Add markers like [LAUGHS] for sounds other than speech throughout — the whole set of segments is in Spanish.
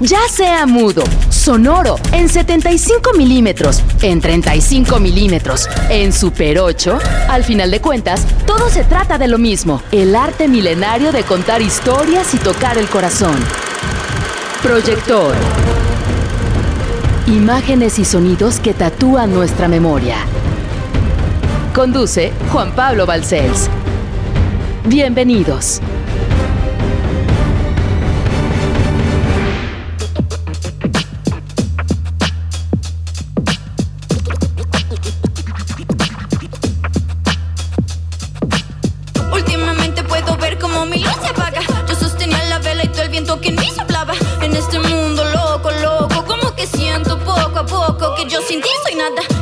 ya sea mudo, sonoro, en 75 milímetros, en 35 milímetros, en Super 8, al final de cuentas, todo se trata de lo mismo, el arte milenario de contar historias y tocar el corazón. Proyector. Imágenes y sonidos que tatúan nuestra memoria. Conduce Juan Pablo Balcells. Bienvenidos. sin ti nada.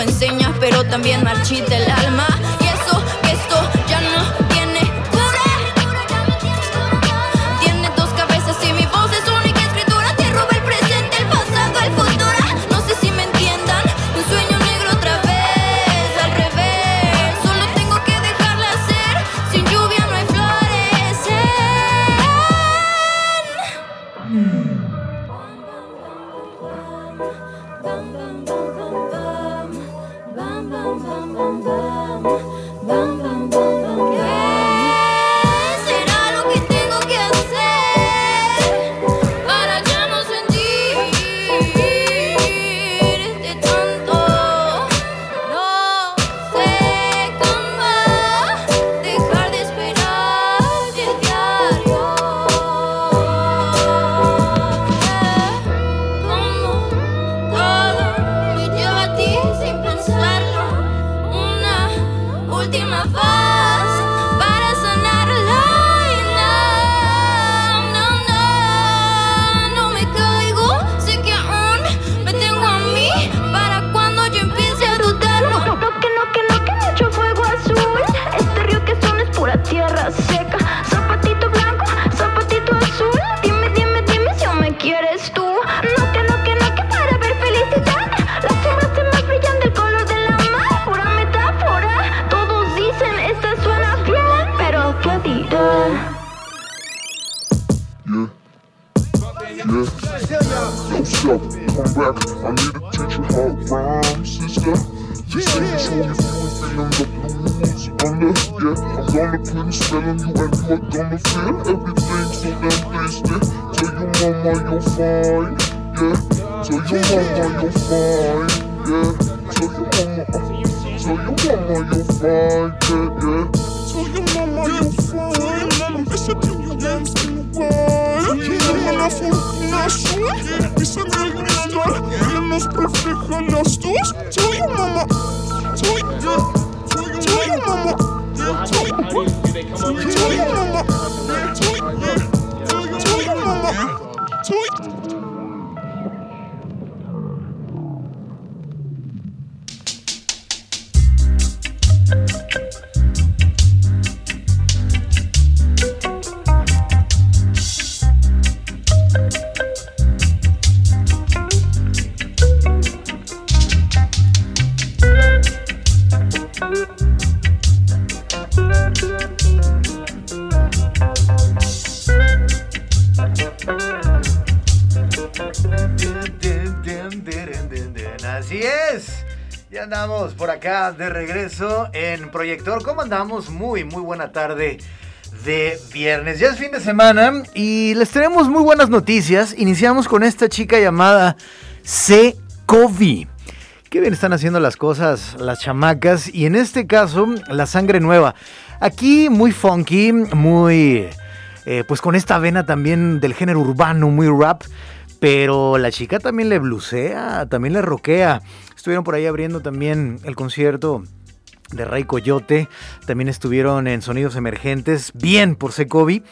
enseñas, pero también marchita el alma. everything so that they. Tell your mama you're fine, yeah. Tell your mama you're fine, yeah. Tell your mama, tell your mama you're fine, yeah, yeah. Tell your mama you're fine. Tell your mama, bitch, I think you damn skin wild. Tell your mama for нашу, и сыграй гнезда, для нас профиха на стус. Tell your mama, tell your, tell your mama. Tweet, tweet, tweet, tweet, de regreso en Proyector. ¿Cómo andamos? Muy, muy buena tarde de viernes. Ya es fin de semana y les tenemos muy buenas noticias. Iniciamos con esta chica llamada Secovi. Qué bien están haciendo las cosas las chamacas y en este caso la sangre nueva. Aquí muy funky, muy... Eh, pues con esta vena también del género urbano, muy rap. Pero la chica también le blusea, también le roquea. Estuvieron por ahí abriendo también el concierto de Ray Coyote. También estuvieron en Sonidos Emergentes, bien por Secovi.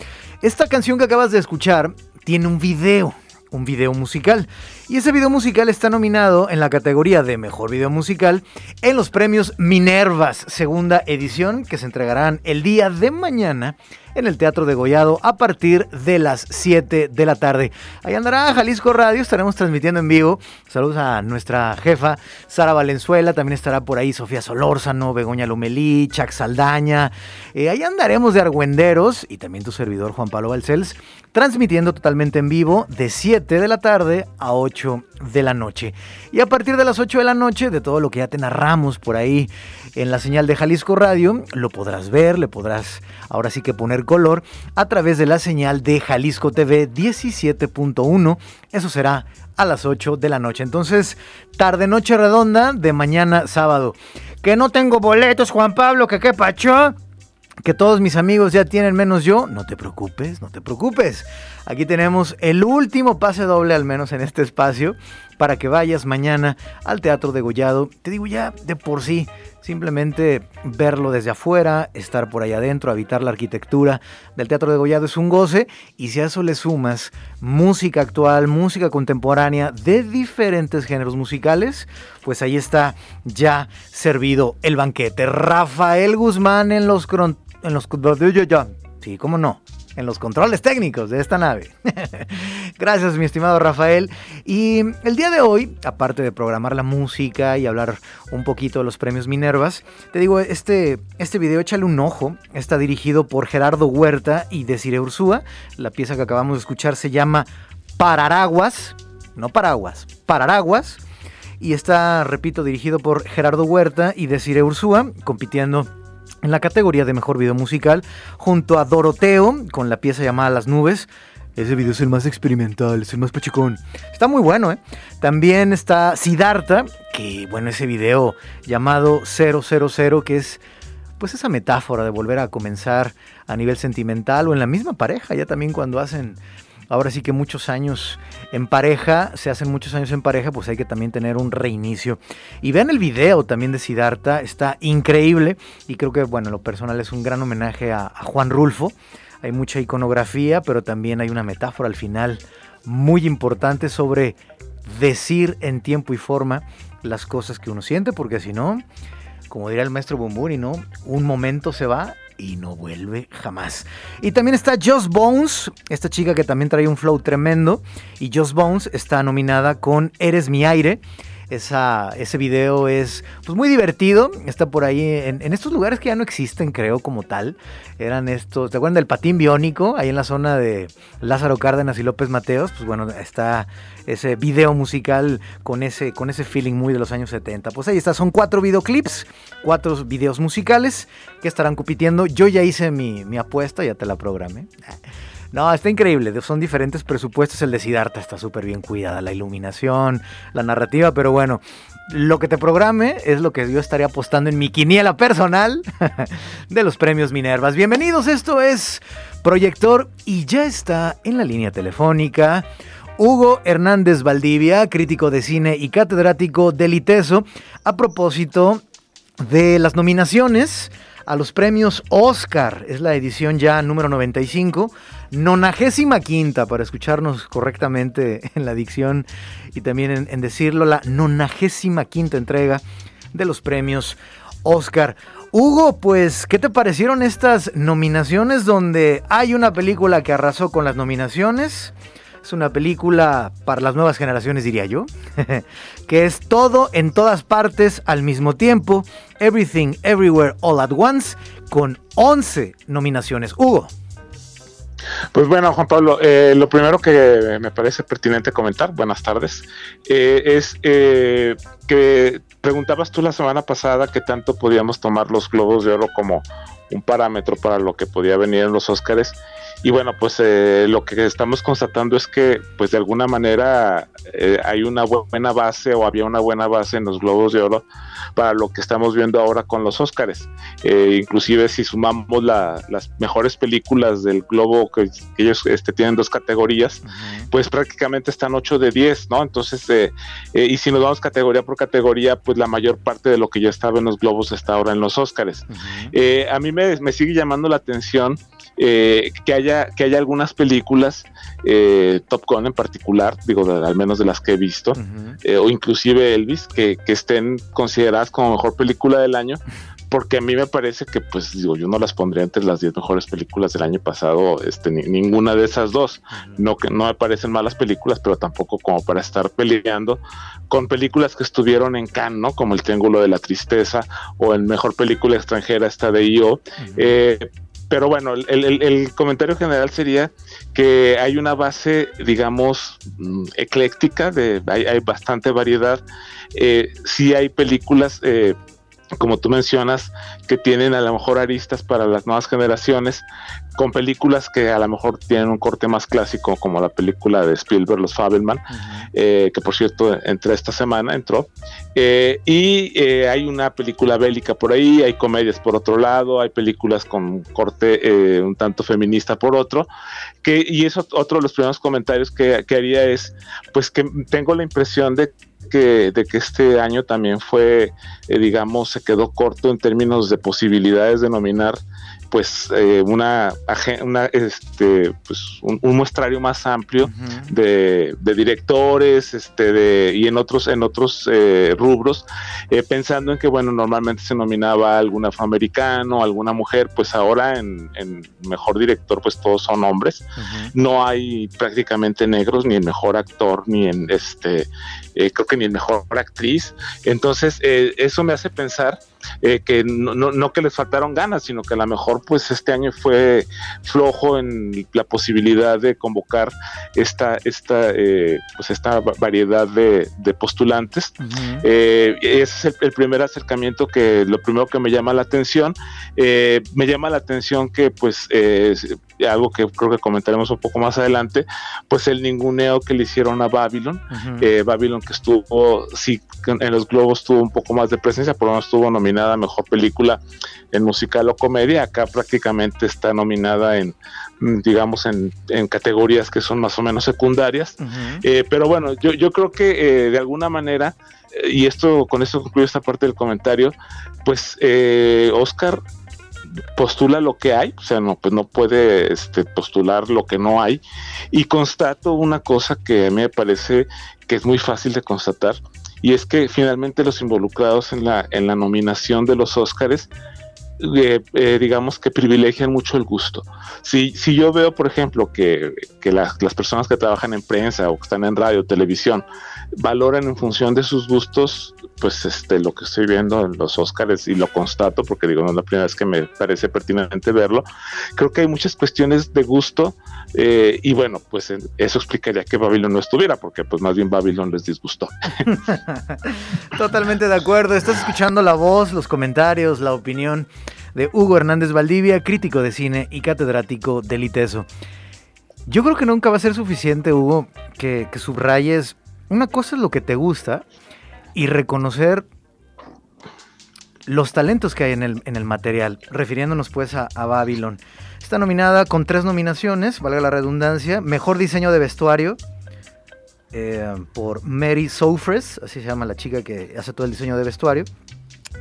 Esta canción que acabas de escuchar tiene un video un video musical. Y ese video musical está nominado en la categoría de Mejor Video Musical en los premios Minervas, segunda edición, que se entregarán el día de mañana en el Teatro de Gollado a partir de las 7 de la tarde. Ahí andará Jalisco Radio, estaremos transmitiendo en vivo. Saludos a nuestra jefa Sara Valenzuela, también estará por ahí Sofía Solórzano, Begoña Lomelí, Chac Saldaña. Eh, ahí andaremos de argüenderos y también tu servidor Juan Pablo Balcells, transmitiendo totalmente en vivo de 7 de la tarde a 8 de la noche. Y a partir de las 8 de la noche, de todo lo que ya te narramos por ahí en la señal de Jalisco Radio, lo podrás ver, le podrás ahora sí que poner color a través de la señal de Jalisco TV 17.1. Eso será a las 8 de la noche. Entonces, tarde noche redonda de mañana sábado. Que no tengo boletos, Juan Pablo, que qué pacho que todos mis amigos ya tienen menos yo, no te preocupes, no te preocupes. Aquí tenemos el último pase doble, al menos en este espacio, para que vayas mañana al Teatro de Gollado. Te digo ya de por sí, simplemente verlo desde afuera, estar por ahí adentro, habitar la arquitectura del Teatro de Gollado es un goce. Y si a eso le sumas música actual, música contemporánea de diferentes géneros musicales, pues ahí está ya servido el banquete. Rafael Guzmán en los en los sí, cómo no, en los controles técnicos de esta nave. [LAUGHS] Gracias, mi estimado Rafael. Y el día de hoy, aparte de programar la música y hablar un poquito de los premios Minervas, te digo, este, este video échale un ojo. Está dirigido por Gerardo Huerta y Desire Ursúa. La pieza que acabamos de escuchar se llama Pararaguas, no paraguas, Pararaguas. Y está, repito, dirigido por Gerardo Huerta y Desire Ursúa, compitiendo en la categoría de mejor video musical, junto a Doroteo, con la pieza llamada Las Nubes. Ese video es el más experimental, es el más pachicón. Está muy bueno, ¿eh? También está Siddhartha, que, bueno, ese video llamado 000, que es pues esa metáfora de volver a comenzar a nivel sentimental o en la misma pareja, ya también cuando hacen ahora sí que muchos años en pareja, se hacen muchos años en pareja, pues hay que también tener un reinicio. Y vean el video también de Siddhartha, está increíble y creo que, bueno, lo personal es un gran homenaje a, a Juan Rulfo. Hay mucha iconografía, pero también hay una metáfora al final muy importante sobre decir en tiempo y forma las cosas que uno siente, porque si no, como diría el maestro Bumburi, ¿no? Un momento se va y no vuelve jamás. Y también está Joss Bones, esta chica que también trae un flow tremendo. Y Joss Bones está nominada con Eres mi aire. Ese video es pues, muy divertido. Está por ahí en, en, estos lugares que ya no existen, creo, como tal. Eran estos, ¿te acuerdan del patín biónico? Ahí en la zona de Lázaro Cárdenas y López Mateos. Pues bueno, está ese video musical con ese, con ese feeling muy de los años 70. Pues ahí está, son cuatro videoclips, cuatro videos musicales que estarán compitiendo. Yo ya hice mi, mi apuesta, ya te la programé. No, está increíble. Son diferentes presupuestos. El de Siddhartha está súper bien cuidada. La iluminación, la narrativa. Pero bueno, lo que te programe es lo que yo estaría apostando en mi quiniela personal [LAUGHS] de los premios Minervas. Bienvenidos, esto es Proyector y ya está en la línea telefónica. Hugo Hernández Valdivia, crítico de cine y catedrático del ITESO, a propósito de las nominaciones a los premios Oscar. Es la edición ya número 95, nonagésima quinta, para escucharnos correctamente [LAUGHS] en la dicción y también en, decirlo, la nonagésima quinta entrega de los premios Oscar. Hugo, pues, ¿qué te parecieron estas nominaciones donde hay una película que arrasó con las nominaciones? Es una película para las nuevas generaciones, diría yo, [LAUGHS] que es todo en todas partes al mismo tiempo, Everything Everywhere All at Once, con 11 nominaciones. Hugo. Pues bueno, Juan Pablo, eh, lo primero que me parece pertinente comentar, buenas tardes, eh, es eh, que preguntabas tú la semana pasada que tanto podíamos tomar los globos de oro como un parámetro para lo que podía venir en los Óscares y bueno, pues eh, lo que estamos constatando es que, pues de alguna manera, eh, hay una buena base o había una buena base en los Globos de Oro para lo que estamos viendo ahora con los Óscares. Eh, inclusive si sumamos las mejores películas del Globo, que, ellos este, tienen dos categorías, pues prácticamente están 8 de 10, ¿no? Entonces, y si nos vamos categoría por categoría pues la mayor parte de lo que ya estaba en los globos está ahora en los Óscares. Eh, a mí me, me, sigue llamando la atención eh, que, haya, que haya algunas películas, eh, Top Gun en particular, digo, al menos de las que he visto, o inclusive Elvis, que, que estén consideradas como mejor película del año, porque a mí me parece que, pues, digo, yo no las pondría entre las 10 mejores películas del año pasado, este, ninguna de esas dos. No que no me parecen malas películas, pero tampoco como para estar peleando con películas que estuvieron en Cannes, ¿no? Como El Triángulo de la Tristeza o en Mejor Película Extranjera, esta de IO. Eh, pero bueno, el, comentario general sería que hay una base, digamos, mm, ecléctica, de, hay, bastante variedad. Eh, sí hay películas eh, como tú mencionas, que tienen a lo mejor aristas para las nuevas generaciones, con películas que a lo mejor tienen un corte más clásico, como la película de Spielberg, Los Fabelman, eh, que por cierto entró esta semana, entró. Eh, y eh, hay una película bélica por ahí, hay comedias por otro lado, hay películas con corte un tanto feminista por otro. Que, y eso otro de los primeros comentarios que, que haría es, pues que tengo la impresión de que, de que este año también fue, eh, digamos, se quedó corto en términos de posibilidades de nominar pues eh, una, una este pues un, muestrario más amplio de, directores este de y en otros en otros eh, rubros eh, pensando en que bueno normalmente se nominaba a algún afroamericano alguna mujer pues ahora en, mejor director pues todos son hombres. No hay prácticamente negros ni el mejor actor ni en este creo que ni el mejor actriz. Entonces eso me hace pensar eh, que no, no, que les faltaron ganas, sino que a lo mejor pues este año fue flojo en la posibilidad de convocar esta, esta, eh, pues esta variedad de, postulantes. Eh, ese es el, primer acercamiento que lo primero que me llama la atención. me llama la atención que pues algo que creo que comentaremos un poco más adelante, pues el ninguneo que le hicieron a Babylon, Babylon que estuvo, sí, en los globos tuvo un poco más de presencia, por lo menos estuvo nominada a Mejor Película en musical o comedia, acá prácticamente está nominada en, mm, digamos, en, categorías que son más o menos secundarias, eh, pero bueno, yo, yo creo que eh, de alguna manera, eh, y esto con esto concluyo esta parte del comentario, pues Oscar postula lo que hay, o sea, no, pues no puede este, postular lo que no hay. Y constato una cosa que me parece que es muy fácil de constatar, y es que finalmente los involucrados en la, en la nominación de los Óscares eh, eh, digamos que privilegian mucho el gusto. Si, si yo veo, por ejemplo, que, que las, las, personas que trabajan en prensa o que están en radio, televisión, valoran en función de sus gustos, pues este, lo que estoy viendo en los Óscares y lo constato, porque digo, no es la primera vez que me parece pertinente verlo, creo que hay muchas cuestiones de gusto eh, y bueno, pues eso explicaría que Babylon no estuviera, porque pues más bien Babylon les disgustó. [LAUGHS] Totalmente de acuerdo, estás escuchando la voz, los comentarios, la opinión de Hugo Hernández Valdivia, crítico de cine y catedrático del ITESO. Yo creo que nunca va a ser suficiente, Hugo, que, subrayes una cosa es lo que te gusta y reconocer los talentos que hay en el, en el material, refiriéndonos pues a, a Babylon. Está nominada con tres nominaciones, valga la redundancia. Mejor diseño de vestuario eh, por Mary Soufres, así se llama la chica que hace todo el diseño de vestuario.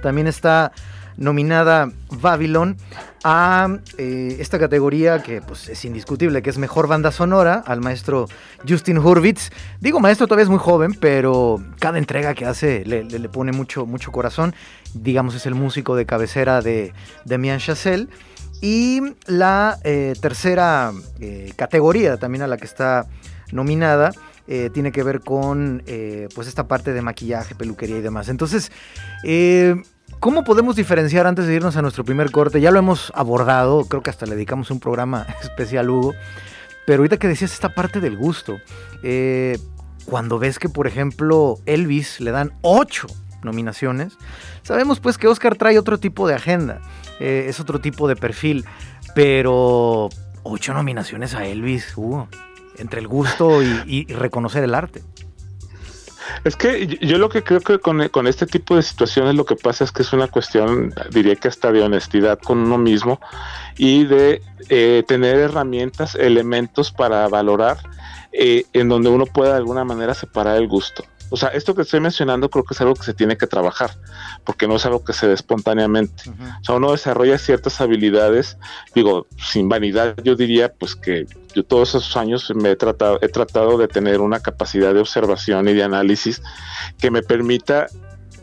También está nominada Babylon a eh, esta categoría que pues, es indiscutible, que es mejor banda sonora, al maestro Justin Hurwitz. Digo maestro, todavía es muy joven, pero cada entrega que hace le, pone mucho, mucho corazón. Digamos, es el músico de cabecera de Demian Chazelle. Y la eh, tercera eh, categoría también a la que está nominada tiene que ver con pues esta parte de maquillaje, peluquería y demás. Entonces, ¿Cómo podemos diferenciar antes de irnos a nuestro primer corte? Ya lo hemos abordado, creo que hasta le dedicamos un programa [LAUGHS] especial, Hugo. Pero ahorita que decías esta parte del gusto, eh, cuando ves que, por ejemplo, Elvis le dan ocho nominaciones, sabemos pues que Oscar trae otro tipo de agenda, eh, es otro tipo de perfil, pero ocho nominaciones a Elvis, Hugo, entre el gusto y reconocer el arte. Es que yo lo que creo que con, este tipo de situaciones lo que pasa es que es una cuestión, diría que hasta de honestidad con uno mismo y de eh, tener herramientas, elementos para valorar eh, en donde uno pueda de alguna manera separar el gusto. O sea, esto que estoy mencionando creo que es algo que se tiene que trabajar, porque no es algo que se dé espontáneamente. O sea, uno desarrolla ciertas habilidades, digo, sin vanidad, yo diría pues que yo todos esos años me he tratado, he tratado de tener una capacidad de observación y de análisis que me permita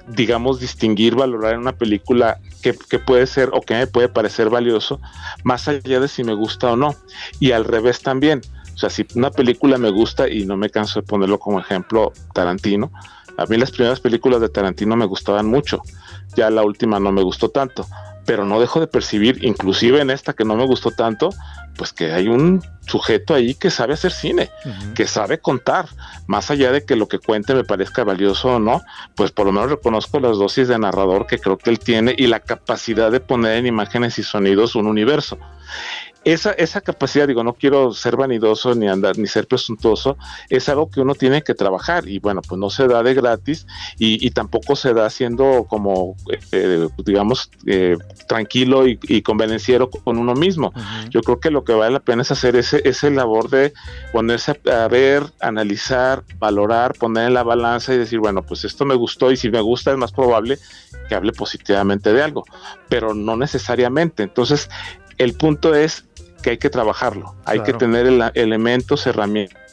digamos, distinguir, valorar en una película que, puede ser o que me puede parecer valioso, más allá de si me gusta o no. Y al revés también. O sea, si una película me gusta y no me canso de ponerlo como ejemplo, Tarantino, a mí las primeras películas de Tarantino me gustaban mucho, ya la última no me gustó tanto, pero no dejo de percibir, inclusive en esta que no me gustó tanto, pues que hay un sujeto ahí que sabe hacer cine, que sabe contar, más allá de que lo que cuente me parezca valioso o no, pues por lo menos reconozco las dosis de narrador que creo que él tiene y la capacidad de poner en imágenes y sonidos un universo esa, esa capacidad, digo, no quiero ser vanidoso ni andar ni ser presuntuoso, es algo que uno tiene que trabajar y bueno, pues no se da de gratis y, tampoco se da siendo como, eh, digamos, eh, tranquilo y, convenenciero con uno mismo. Yo creo que lo que vale la pena es hacer ese, ese labor de ponerse a, ver, analizar, valorar, poner en la balanza y decir, bueno, pues esto me gustó y si me gusta es más probable que hable positivamente de algo, pero no necesariamente. Entonces, el punto es que hay que trabajarlo, hay que tener elementos, herramientas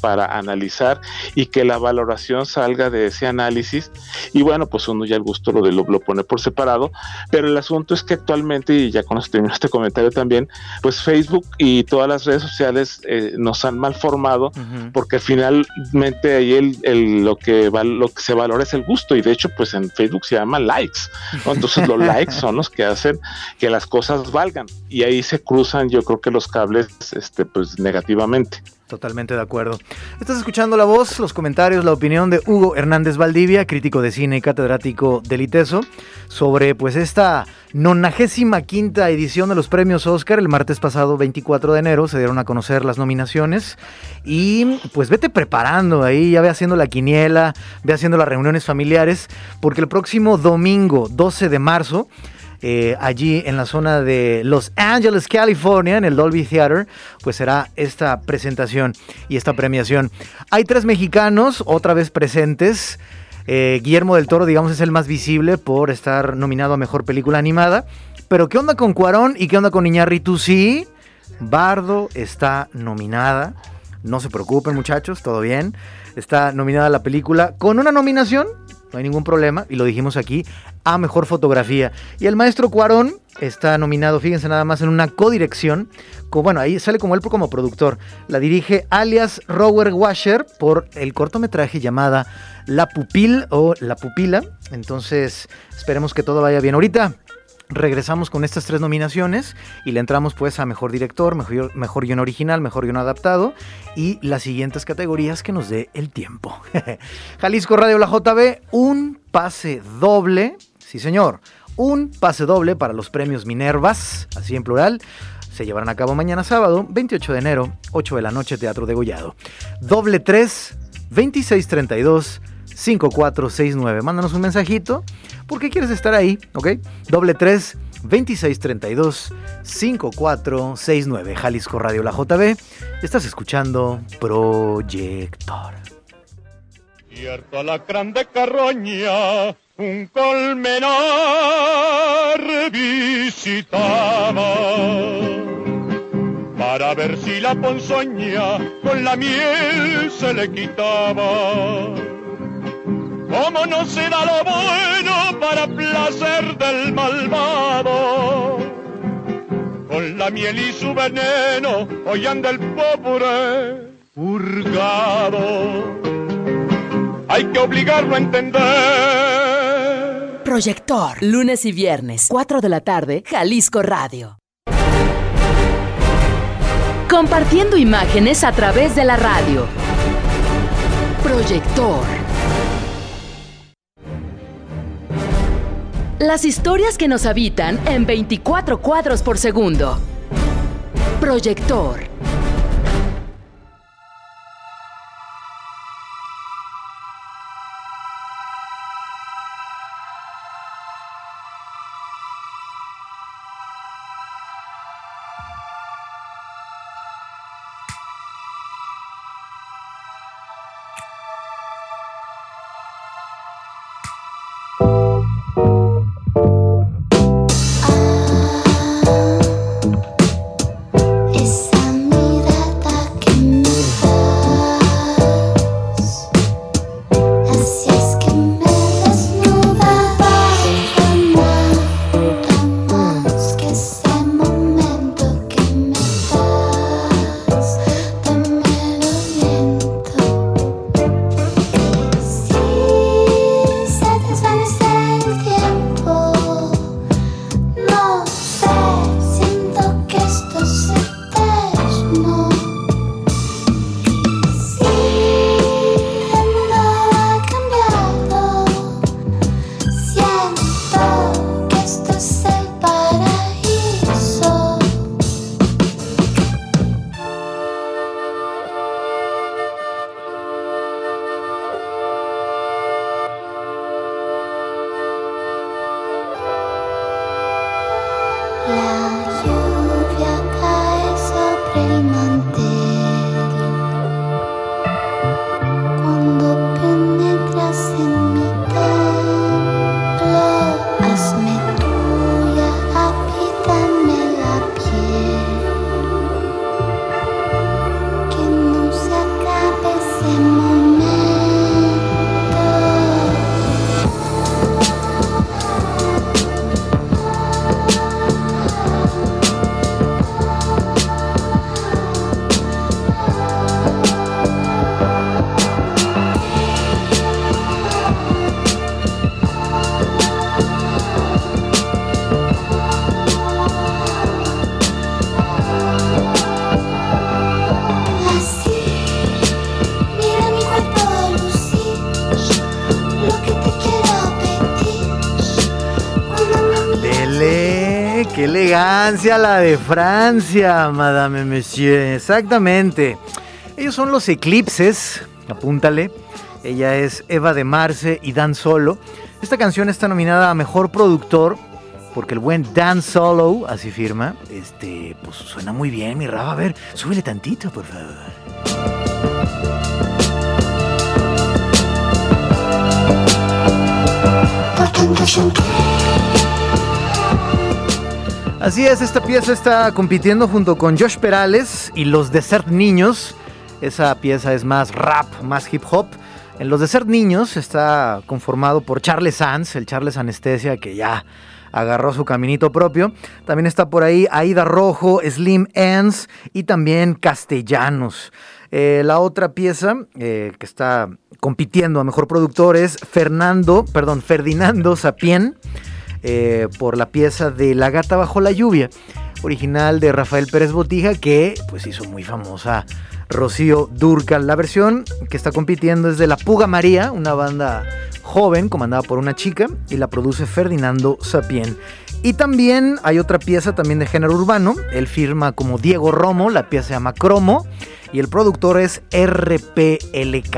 para analizar y que la valoración salga de ese análisis. Y bueno pues uno ya el gusto lo, de, lo, pone por separado. Pero el asunto es que actualmente y ya con esto termino este comentario también pues Facebook y todas las redes sociales eh, nos han mal formado porque finalmente ahí el, lo que lo que se valora es el gusto. Y de hecho pues en Facebook se llama likes entonces los [LAUGHS] likes son los que hacen que las cosas valgan. Y ahí se cruzan yo creo que los cables este pues negativamente Totalmente de acuerdo. Estás escuchando la voz, los comentarios, la opinión de Hugo Hernández Valdivia, crítico de cine y catedrático del ITESO, sobre pues esta 95 quinta edición de los premios Oscar. El martes pasado, 24 de enero, se dieron a conocer las nominaciones. Y pues vete preparando ahí, ya ve haciendo la quiniela, ve haciendo las reuniones familiares, porque el próximo domingo, 12 de marzo, eh, allí en la zona de Los Angeles, California, en el Dolby Theater, pues será esta presentación y esta premiación. Hay tres mexicanos otra vez presentes. Eh, Guillermo del Toro, digamos, es el más visible por estar nominado a Mejor Película Animada. Pero ¿qué onda con Cuarón y qué onda con Iñárritu? Sí, Bardo está nominada. No se preocupen muchachos, todo bien. Está nominada la película con una nominación no hay ningún problema, y lo dijimos aquí, a Mejor Fotografía. Y el maestro Cuarón está nominado, fíjense nada más, en una codirección, bueno, ahí sale como él como productor. La dirige alias Rower Washer por el cortometraje llamada La Pupil o La Pupila. Entonces, esperemos que todo vaya bien. Ahorita regresamos con estas tres nominaciones y le entramos pues a mejor director, mejor, mejor guion original, mejor guion adaptado y las siguientes categorías que nos dé el tiempo. [LAUGHS] Jalisco Radio La JB, un pase doble, sí señor, un pase doble para los premios Minervas, así en plural. Se llevarán a cabo mañana sábado, 28 de enero, 8 de la noche, Teatro de Gollado. Doble 3, 2632 5469. Mándanos un mensajito porque quieres estar ahí, ¿ok? Doble 3 2632 5469 Jalisco Radio La JB. Estás escuchando Proyector. Cierto alacrán de carroña, un colmenar visitaba para ver si la ponzoña con la miel se le quitaba como no se da lo bueno para placer del malvado. Con la miel y su veneno hoy anda el pobre purgado. Hay que obligarlo a entender. Proyector, lunes y viernes, 4 de la tarde, Jalisco Radio. Compartiendo imágenes a través de la radio. Proyector Las historias que nos habitan en 24 cuadros por segundo. Proyector. La de Francia, Madame Monsieur. Exactamente. Ellos son los Eclipses, apúntale. Ella es Eva de Marce y Dan Solo. Esta canción está nominada a Mejor Productor porque el buen Dan Solo, así firma, este, pues suena muy bien, mi Raba. A ver, súbele tantito, por favor. Así es, esta pieza está compitiendo junto con Josh Perales y los Desert Niños. Esa pieza es más rap, más hip hop. En los Desert Niños está conformado por Charles Sanz, el Charles Anestesia que ya agarró su caminito propio. También está por ahí Aida Rojo, Slim Ends y también Castellanos. Eh, la otra pieza eh, que está compitiendo a mejor productor es Fernando, perdón, Ferdinando Sapien. Eh, por la pieza de La gata bajo la lluvia, original de Rafael Pérez Botija, que pues hizo muy famosa Rocío Durcal. La versión que está compitiendo es de La Puga María, una banda joven comandada por una chica, y la produce Ferdinando Sapien. Y también hay otra pieza también de género urbano, él firma como Diego Romo, la pieza se llama Cromo, y el productor es RPLK.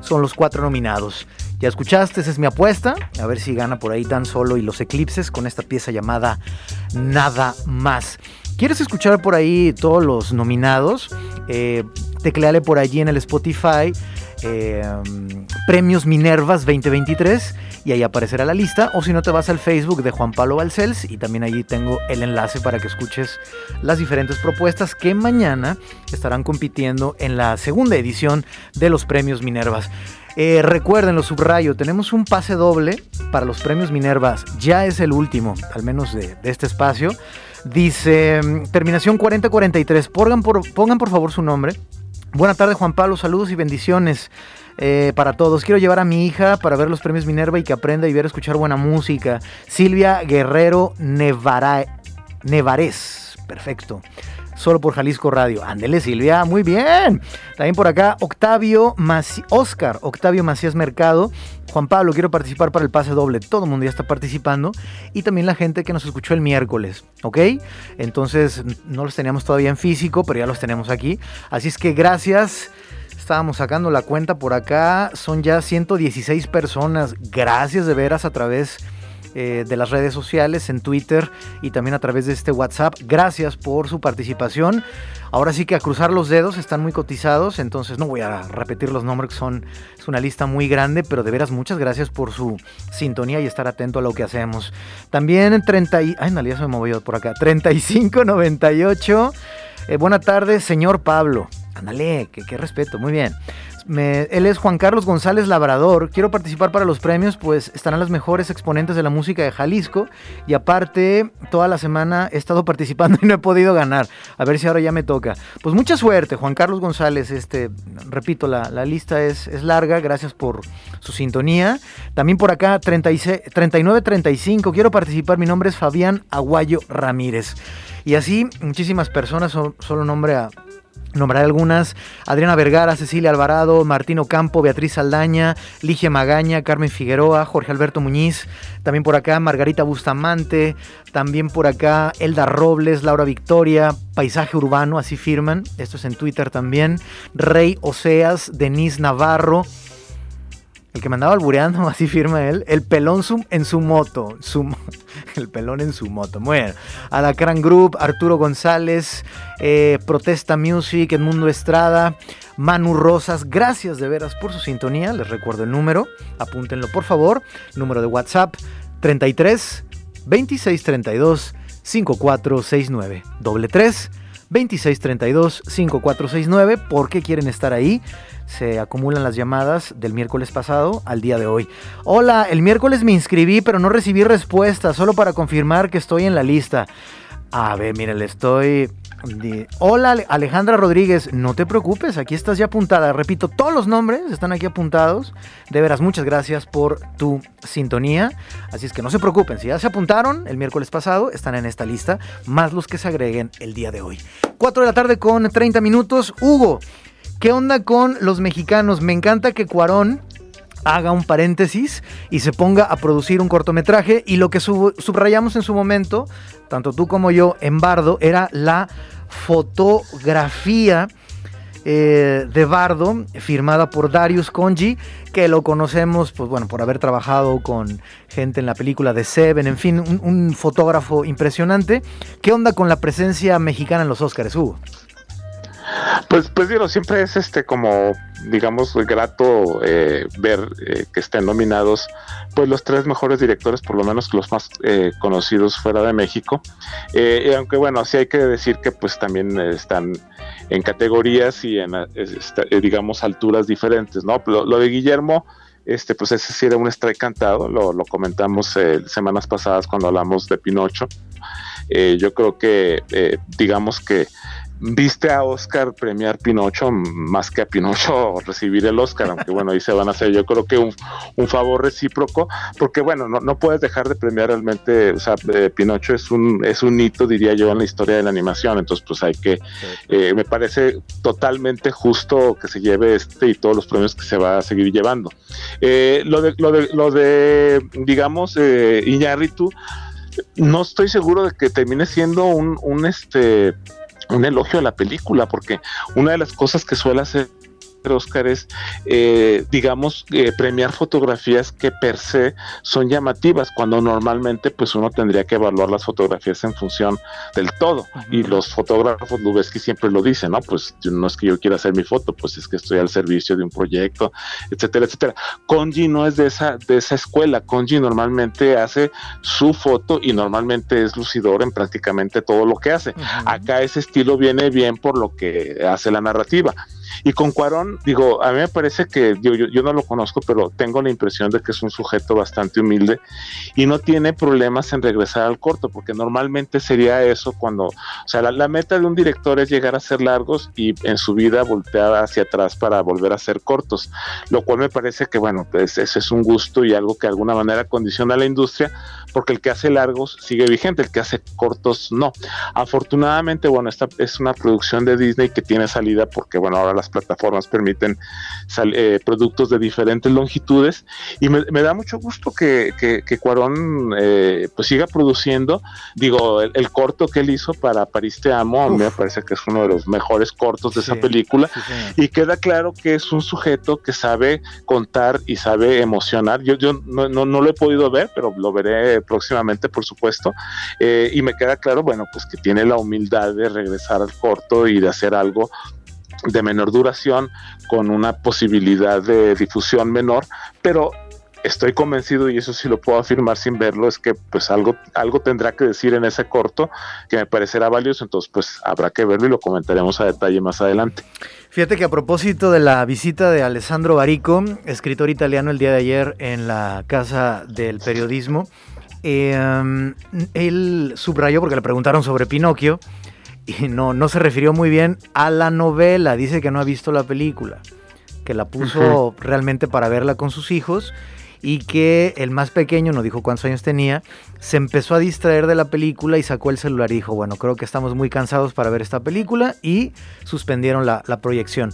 Son los cuatro nominados. Ya escuchaste, esa es mi apuesta. A ver si gana por ahí tan solo y los eclipses con esta pieza llamada Nada más. ¿Quieres escuchar por ahí todos los nominados? Eh, tecleale por allí en el Spotify eh, Premios Minervas 2023 y ahí aparecerá la lista. O si no, te vas al Facebook de Juan Pablo Balcells y también allí tengo el enlace para que escuches las diferentes propuestas que mañana estarán compitiendo en la segunda edición de los Premios Minervas. Eh, recuerden, lo subrayo, tenemos un pase doble para los premios Minervas. Ya es el último, al menos de, este espacio. Dice, mm, terminación 4043. Pongan por, pongan por favor su nombre. Buenas tardes, Juan Pablo. Saludos y bendiciones. Eh, para todos. Quiero llevar a mi hija para ver los premios Minerva y que aprenda y ver escuchar buena música. Silvia Guerrero Nevara, Nevarez. Perfecto solo por Jalisco Radio. Ándele, Silvia, muy bien. También por acá, Octavio Oscar, Octavio Macías Mercado. Juan Pablo, quiero participar para el pase doble. Todo el mundo ya está participando. Y también la gente que nos escuchó el miércoles, ¿ok? Entonces, no los teníamos todavía en físico, pero ya los tenemos aquí. Así es que gracias. Estábamos sacando la cuenta por acá. Son ya 116 personas. Gracias de veras a través eh, de las redes sociales, en Twitter y también a través de este WhatsApp. Gracias por su participación. Ahora sí que a cruzar los dedos están muy cotizados, entonces no voy a repetir los nombres, son, es una lista muy grande, pero de veras muchas gracias por su sintonía y estar atento a lo que hacemos. También 30 y... Ay, en realidad se me movió por acá. 3598. Eh, buena tarde, señor Pablo. Ándale, qué respeto, muy bien él es Juan Carlos González Labrador. Quiero participar para los premios, pues estarán los mejores exponentes de la música de Jalisco. Y aparte, toda la semana he estado [LAUGHS] participando y no he podido ganar. A ver si ahora ya me toca. Pues mucha suerte, Juan Carlos González. Este, repito, la, lista es, es, larga. Gracias por su sintonía. También por acá, 3935. Quiero participar. Mi nombre es Fabián Aguayo Ramírez. Y así, muchísimas personas, solo nombre a Nombraré algunas, Adriana Vergara, Cecilia Alvarado, Martino Campo, Beatriz Saldaña, Ligia Magaña, Carmen Figueroa, Jorge Alberto Muñiz, también por acá Margarita Bustamante, también por acá Elda Robles, Laura Victoria, Paisaje Urbano, así firman, esto es en Twitter también, Rey Oseas, Denise Navarro, el que me andaba albureando, [LAUGHS] así firma él, el pelón en su moto, su, [LAUGHS] el pelón en su moto. Muy bien. Alacrán Group, Arturo González, eh, Protesta Music, Edmundo Estrada, Manu Rosas, gracias de veras por su sintonía. Les recuerdo el número, apúntenlo por favor. Número de WhatsApp 33 26 32 5469. Doble 3 26 32 5469. ¿Por qué quieren estar ahí? se acumulan las llamadas del miércoles pasado al día de hoy. Hola, el miércoles me inscribí pero no recibí respuesta, solo para confirmar que estoy en la lista. A ver, mire, le estoy... Hola Alejandra Rodríguez, no te preocupes, aquí estás ya apuntada. Repito, todos los nombres están aquí apuntados. De veras, muchas gracias por tu sintonía. Así es que no se preocupen, si ya se apuntaron el miércoles pasado, están en esta lista, más los que se agreguen el día de hoy. 4 de la tarde con 30 minutos. Hugo, ¿Qué onda con los mexicanos? Me encanta que Cuarón haga un paréntesis y se ponga a producir un cortometraje y lo que subrayamos en su momento, tanto tú como yo en Bardo, era la fotografía eh, de Bardo, firmada por Darius Conji, que lo conocemos, pues bueno, por haber trabajado con gente en la película de Seven, en fin, un, fotógrafo impresionante. ¿Qué onda con la presencia mexicana en los Oscars, Hugo? Pues, pues digo, siempre es este como, digamos, grato eh, ver eh, que estén nominados pues los tres mejores directores, por lo menos los más eh, conocidos fuera de México. aunque bueno, sí hay que decir que pues también están en categorías y en, digamos, alturas diferentes, ¿no? Lo, de Guillermo, este, pues ese sí era un strike cantado, lo, lo comentamos semanas pasadas cuando hablamos de Pinocho. yo creo que, digamos que viste a Oscar premiar Pinocho más que a Pinocho [LAUGHS] recibir el Oscar, aunque bueno, ahí se van a hacer yo creo que un, favor recíproco, porque bueno, no, no, puedes dejar de premiar realmente, o sea, eh, Pinocho es un, es un hito, diría yo, en la historia de la animación, entonces pues hay que, eh, me parece totalmente justo que se lleve este y todos los premios que se va a seguir llevando. Eh, lo, de, lo, de, lo de, digamos, Iñárritu, no estoy seguro de que termine siendo un, un este un elogio a la película, porque una de las cosas que suele hacer Oscar es, eh, digamos, eh, premiar fotografías que per se son llamativas, cuando normalmente pues uno tendría que evaluar las fotografías en función del todo. Y los fotógrafos que siempre lo dicen, ¿no? Pues no es que yo quiera hacer mi foto, pues es que estoy al servicio de un proyecto, etcétera, etcétera. Conji no es de esa, de esa escuela, Conji normalmente hace su foto y normalmente es lucidor en prácticamente todo lo que hace. Acá ese estilo viene bien por lo que hace la narrativa. Y con Cuarón, digo, a mí me parece que yo, yo, no lo conozco, pero tengo la impresión de que es un sujeto bastante humilde y no tiene problemas en regresar al corto, porque normalmente sería eso cuando, o sea, la, meta de un director es llegar a ser largos y en su vida voltear hacia atrás para volver a ser cortos, lo cual me parece que, bueno, pues ese es un gusto y algo que de alguna manera condiciona a la industria, porque el que hace largos sigue vigente, el que hace cortos no. Afortunadamente, bueno, esta es una producción de Disney que tiene salida porque, bueno, ahora las plataformas permiten eh, productos de diferentes longitudes y me, da mucho gusto que, que, Cuarón eh, pues siga produciendo. Digo, el, corto que él hizo para París Te Amo, me parece que es uno de los mejores cortos de esa película y queda claro que es un sujeto que sabe contar y sabe emocionar. Yo, yo no, no, no lo he podido ver, pero lo veré próximamente, por supuesto. Eh, y me queda claro, bueno, pues que tiene la humildad de regresar al corto y de hacer algo de menor duración con una posibilidad de difusión menor, pero estoy convencido y eso sí lo puedo afirmar sin verlo es que pues algo algo tendrá que decir en ese corto que me parecerá valioso entonces pues habrá que verlo y lo comentaremos a detalle más adelante fíjate que a propósito de la visita de Alessandro Barico escritor italiano el día de ayer en la casa del periodismo Em, él subrayó porque le preguntaron sobre Pinocchio y no, no se refirió muy bien a la novela. Dice que no ha visto la película, que la puso realmente para verla con sus hijos y que el más pequeño, no dijo cuántos años tenía, se empezó a distraer de la película y sacó el celular y dijo, bueno, creo que estamos muy cansados para ver esta película y suspendieron la, proyección.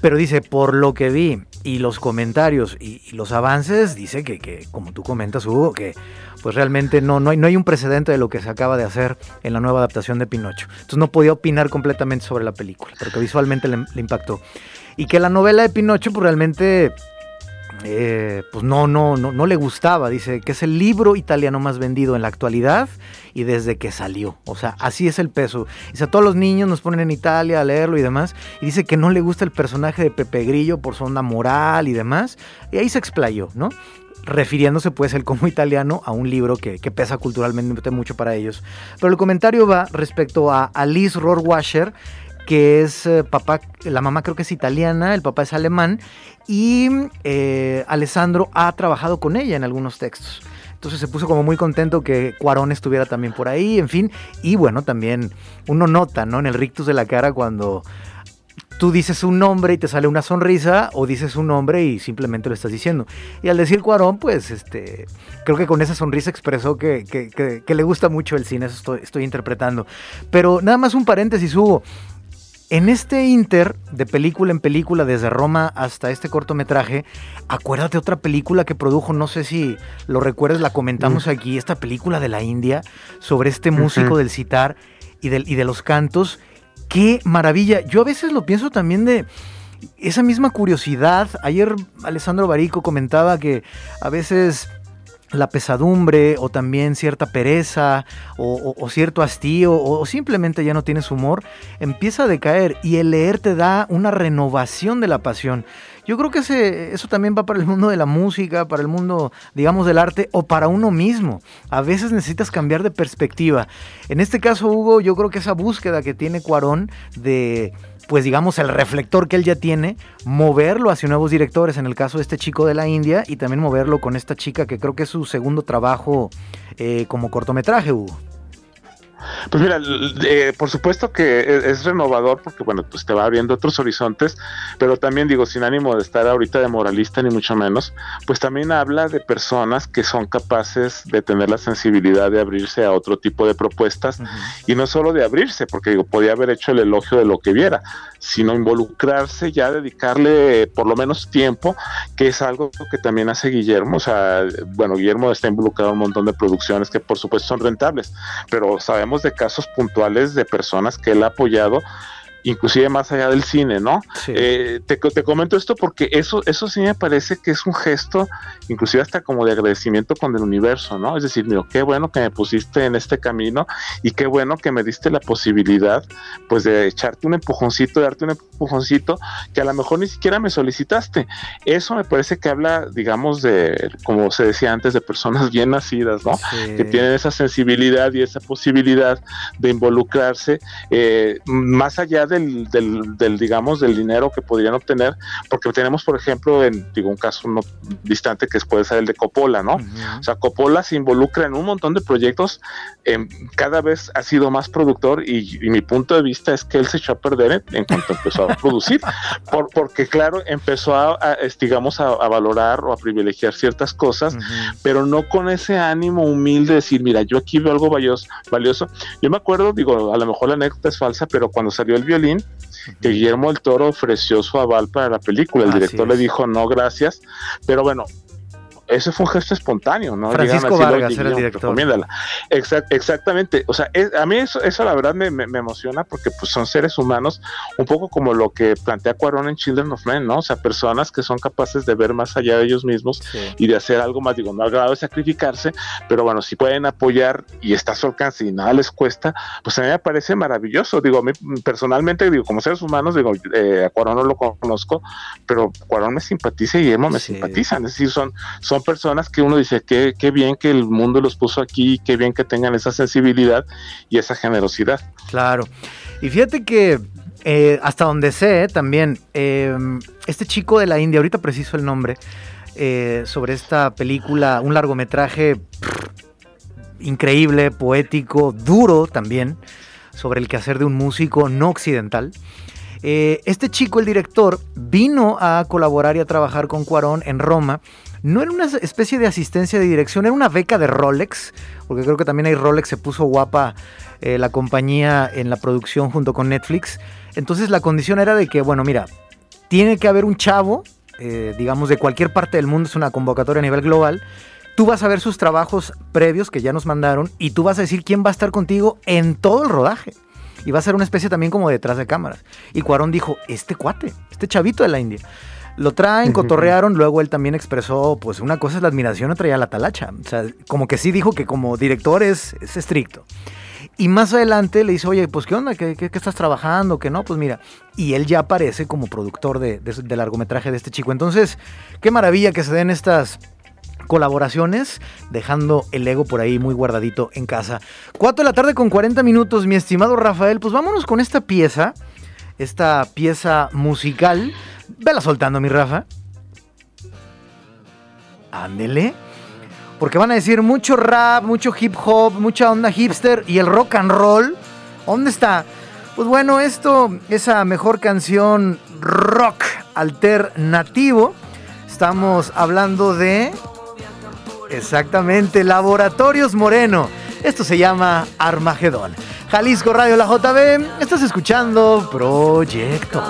Pero dice, por lo que vi y los comentarios y, los avances, dice que, que, como tú comentas, Hugo, que pues realmente no, no, hay, no hay un precedente de lo que se acaba de hacer en la nueva adaptación de Pinocho. Entonces no podía opinar completamente sobre la película, porque visualmente le, impactó. Y que la novela de Pinocho pues realmente eh, pues no, no, no, no le gustaba. Dice que es el libro italiano más vendido en la actualidad y desde que salió. O sea, así es el peso. Dice, a todos los niños nos ponen en Italia a leerlo y demás. Y dice que no le gusta el personaje de Pepe Grillo por su onda moral y demás. Y ahí se explayó, ¿no? refiriéndose pues el como italiano a un libro que, pesa culturalmente mucho para ellos. Pero el comentario va respecto a Alice Rohrwacher, que es eh, papá, la mamá creo que es italiana, el papá es alemán, y eh, Alessandro ha trabajado con ella en algunos textos. Entonces se puso como muy contento que Cuarón estuviera también por ahí, en fin. Y bueno, también uno nota, ¿no? En el rictus de la cara cuando tú dices un nombre y te sale una sonrisa o dices un nombre y simplemente lo estás diciendo. Y al decir Cuarón, pues este, creo que con esa sonrisa expresó que, le gusta mucho el cine, eso estoy, estoy, interpretando. Pero nada más un paréntesis, Hugo. En este inter de película en película, desde Roma hasta este cortometraje, acuérdate otra película que produjo, no sé si lo recuerdas, la comentamos aquí, esta película de la India sobre este músico del citar y, y de los cantos. Qué maravilla. Yo a veces lo pienso también de esa misma curiosidad. Ayer Alessandro Barico comentaba que a veces la pesadumbre o también cierta pereza o, cierto hastío o, simplemente ya no tienes humor, empieza a decaer y el leer te da una renovación de la pasión. Yo creo que ese, eso también va para el mundo de la música, para el mundo, digamos, del arte o para uno mismo. A veces necesitas cambiar de perspectiva. En este caso, Hugo, yo creo que esa búsqueda que tiene Cuarón de pues digamos, el reflector que él ya tiene, moverlo hacia nuevos directores, en el caso de este chico de la India, y también moverlo con esta chica que creo que es su segundo trabajo eh, como cortometraje, Hugo. Pues mira, eh, por supuesto que e-, es, renovador porque, bueno, pues te va abriendo otros horizontes, pero también digo, sin ánimo de estar ahorita de moralista ni mucho menos, pues también habla de personas que son capaces de tener la sensibilidad de abrirse a otro tipo de propuestas y no solo de abrirse, porque digo, podía haber hecho el elogio de lo que viera, sino involucrarse, ya dedicarle por lo menos tiempo, que es algo que también hace Guillermo, o sea, bueno, Guillermo está involucrado en un montón de producciones que por supuesto son rentables, pero sabemos de casos puntuales de personas que él ha apoyado inclusive más allá del cine, ¿no? Eh, te, te, comento esto porque eso, eso sí me parece que es un gesto, inclusive hasta como de agradecimiento con el universo, ¿no? Es decir, mira, qué bueno que me pusiste en este camino y qué bueno que me diste la posibilidad, pues, de echarte un empujoncito, de darte un empujoncito que a lo mejor ni siquiera me solicitaste. Eso me parece que habla, digamos, de, como se decía antes, de personas bien nacidas, ¿no? Que tienen esa sensibilidad y esa posibilidad de involucrarse eh, más allá de del, digamos, del dinero que podrían obtener, porque tenemos, por ejemplo, en digo, un caso no distante que puede ser el de Coppola, ¿no? O sea, Coppola se involucra en un montón de proyectos, em, cada vez ha sido más productor y, mi punto de vista es que él se echó a perder en, cuanto empezó a producir, [LAUGHS] por, porque claro, empezó a, digamos, a, valorar o a privilegiar ciertas cosas, pero no con ese ánimo humilde de decir, mira, yo aquí veo algo valioso, valioso. Yo me acuerdo, digo, a lo mejor la anécdota es falsa, pero cuando salió el violín, que Guillermo el Toro ofreció su aval para la película. El director le dijo no, gracias. Pero bueno, ese fue un gesto espontáneo, ¿no? Francisco Vargas era el director. exactamente. O sea, a mí eso, eso la verdad me, me, emociona porque pues son seres humanos, un poco como lo que plantea Cuarón en Children of Men, ¿no? O sea, personas que son capaces de ver más allá de ellos mismos y de hacer algo más, digo, no al grado de sacrificarse, pero bueno, si pueden apoyar y está a su alcance y nada les cuesta, pues a mí me parece maravilloso. Digo, a mí personalmente, digo, como seres humanos, digo, eh, a Cuarón no lo conozco, pero Cuarón me simpatiza y Guillermo me simpatizan, es decir, son, son son personas que uno dice, qué, qué bien que el mundo los puso aquí, qué bien que tengan esa sensibilidad y esa generosidad. Claro. Y fíjate que eh, hasta donde sé también, em, este chico de la India, ahorita preciso el nombre, eh, sobre esta película, un largometraje increíble, poético, duro también, sobre el quehacer de un músico no occidental. Eh, este chico, el director, vino a colaborar y a trabajar con Cuarón en Roma no era una especie de asistencia de dirección, era una beca de Rolex, porque creo que también hay Rolex, se puso guapa eh, la compañía en la producción junto con Netflix. Entonces la condición era de que, bueno, mira, tiene que haber un chavo, eh, digamos, de cualquier parte del mundo, es una convocatoria a nivel global. Tú vas a ver sus trabajos previos que ya nos mandaron y tú vas a decir quién va a estar contigo en todo el rodaje. Y va a ser una especie también como detrás de cámaras. Y Cuarón dijo, este cuate, este chavito de la India. Lo traen, cotorrearon, luego él también expresó, pues una cosa es la admiración, otra ya la talacha. O sea, como que sí dijo que como director es, estricto. Y más adelante le dice, oye, pues ¿qué onda? ¿Qué, qué, estás trabajando? Que no, pues mira. Y él ya aparece como productor de, de, largometraje de este chico. Entonces, qué maravilla que se den estas colaboraciones, dejando el ego por ahí muy guardadito en casa. 4 de la tarde con 40 minutos, mi estimado Rafael. Pues vámonos con esta pieza, esta pieza musical Vela soltando, mi Rafa. Ándele. Porque van a decir mucho rap, mucho hip hop, mucha onda hipster y el rock and roll. ¿Dónde está? Pues bueno, esto, esa mejor canción rock alternativo. Estamos hablando de. Exactamente, Laboratorios Moreno. Esto se llama Armagedón. Jalisco Radio La JB. Estás escuchando Proyecto.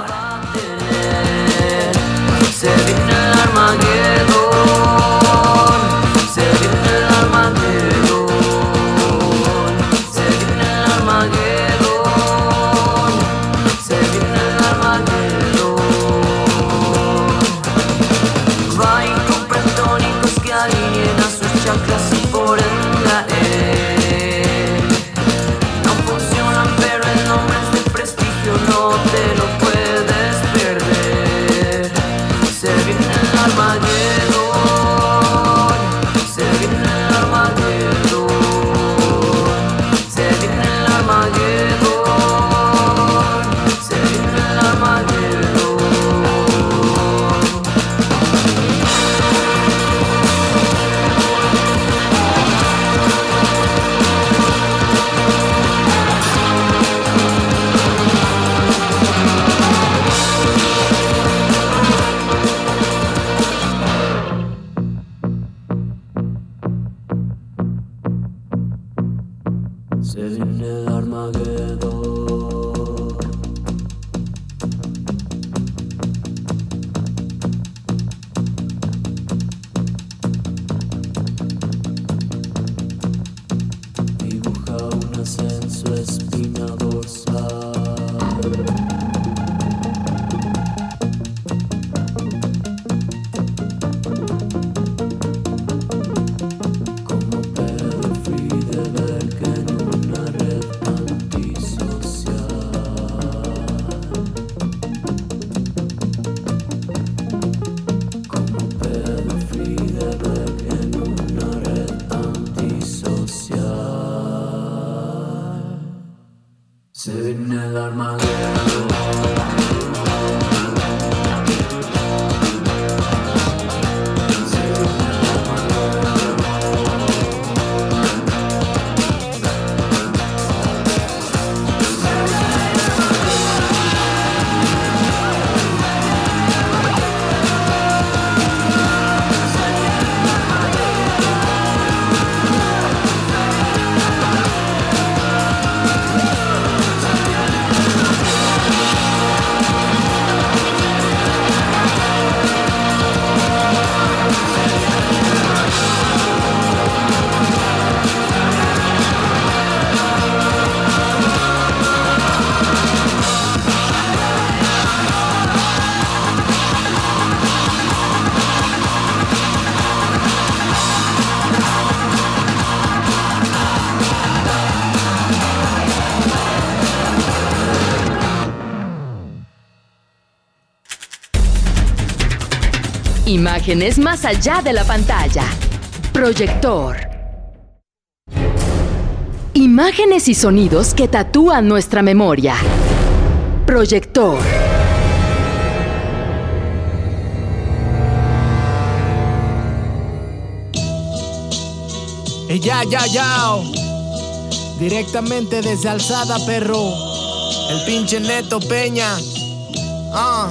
Un ascenso espina dorsal. Imágenes más allá de la pantalla. Proyector. Imágenes y sonidos que tatúan nuestra memoria. Proyector. Ya, ya, ya. Directamente desde Alzada, perro. El pinche Neto Peña. Ah.